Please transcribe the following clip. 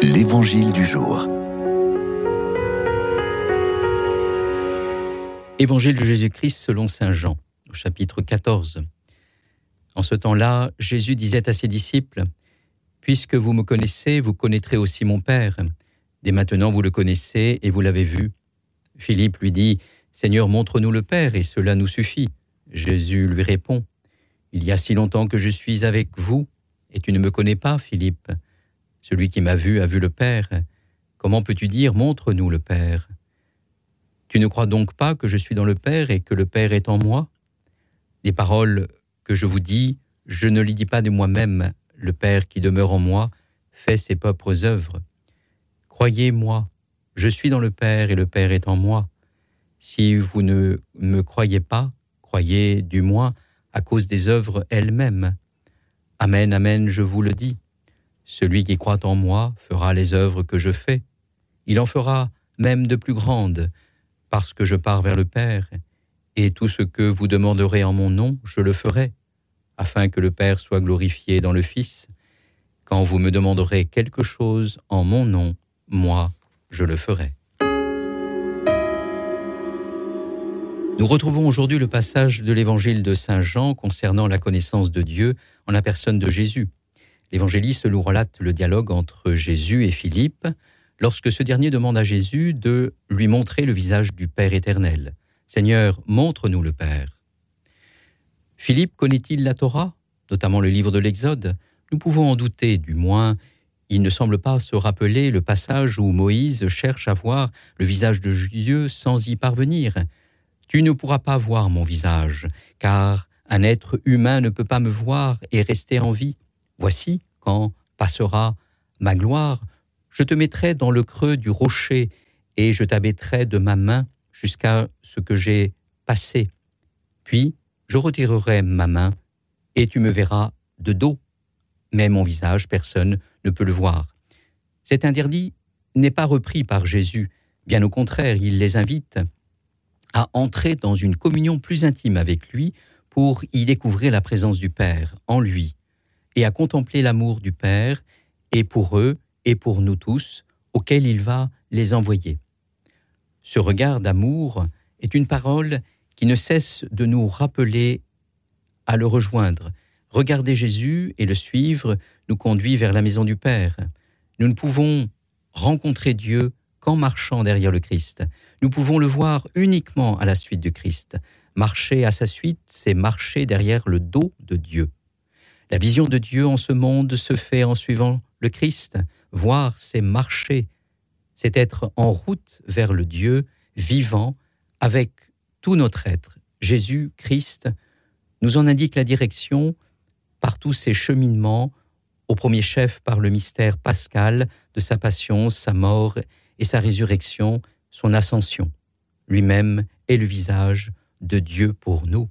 L'Évangile du jour. Évangile de Jésus-Christ selon Saint Jean, au chapitre 14. En ce temps-là, Jésus disait à ses disciples, Puisque vous me connaissez, vous connaîtrez aussi mon Père. Dès maintenant, vous le connaissez et vous l'avez vu. Philippe lui dit, Seigneur, montre-nous le Père, et cela nous suffit. Jésus lui répond, Il y a si longtemps que je suis avec vous, et tu ne me connais pas, Philippe. Celui qui m'a vu a vu le Père. Comment peux-tu dire Montre-nous le Père? Tu ne crois donc pas que je suis dans le Père et que le Père est en moi? Les paroles que je vous dis, je ne les dis pas de moi-même. Le Père qui demeure en moi fait ses propres œuvres. Croyez-moi, je suis dans le Père et le Père est en moi. Si vous ne me croyez pas, croyez du moins à cause des œuvres elles-mêmes. Amen, amen, je vous le dis. Celui qui croit en moi fera les œuvres que je fais. Il en fera même de plus grandes, parce que je pars vers le Père, et tout ce que vous demanderez en mon nom, je le ferai, afin que le Père soit glorifié dans le Fils. Quand vous me demanderez quelque chose en mon nom, moi, je le ferai. Nous retrouvons aujourd'hui le passage de l'évangile de Saint Jean concernant la connaissance de Dieu en la personne de Jésus. L'évangéliste nous relate le dialogue entre Jésus et Philippe lorsque ce dernier demande à Jésus de lui montrer le visage du Père éternel. Seigneur, montre-nous le Père. Philippe connaît-il la Torah, notamment le livre de l'Exode? Nous pouvons en douter, du moins il ne semble pas se rappeler le passage où Moïse cherche à voir le visage de Dieu sans y parvenir. Tu ne pourras pas voir mon visage, car un être humain ne peut pas me voir et rester en vie. Voici, quand passera ma gloire, je te mettrai dans le creux du rocher et je t'abaisserai de ma main jusqu'à ce que j'ai passé. Puis je retirerai ma main et tu me verras de dos. Mais mon visage, personne ne peut le voir. Cet interdit n'est pas repris par Jésus, bien au contraire, il les invite à entrer dans une communion plus intime avec lui pour y découvrir la présence du Père en lui et à contempler l'amour du Père et pour eux et pour nous tous auquel il va les envoyer. Ce regard d'amour est une parole qui ne cesse de nous rappeler à le rejoindre. Regarder Jésus et le suivre nous conduit vers la maison du Père. Nous ne pouvons rencontrer Dieu qu'en marchant derrière le Christ. Nous pouvons le voir uniquement à la suite du Christ. Marcher à sa suite, c'est marcher derrière le dos de Dieu. La vision de Dieu en ce monde se fait en suivant le Christ. Voir, c'est marcher, c'est être en route vers le Dieu vivant avec tout notre être. Jésus, Christ, nous en indique la direction par tous ses cheminements, au premier chef par le mystère pascal de sa passion, sa mort et sa résurrection, son ascension. Lui-même est le visage de Dieu pour nous.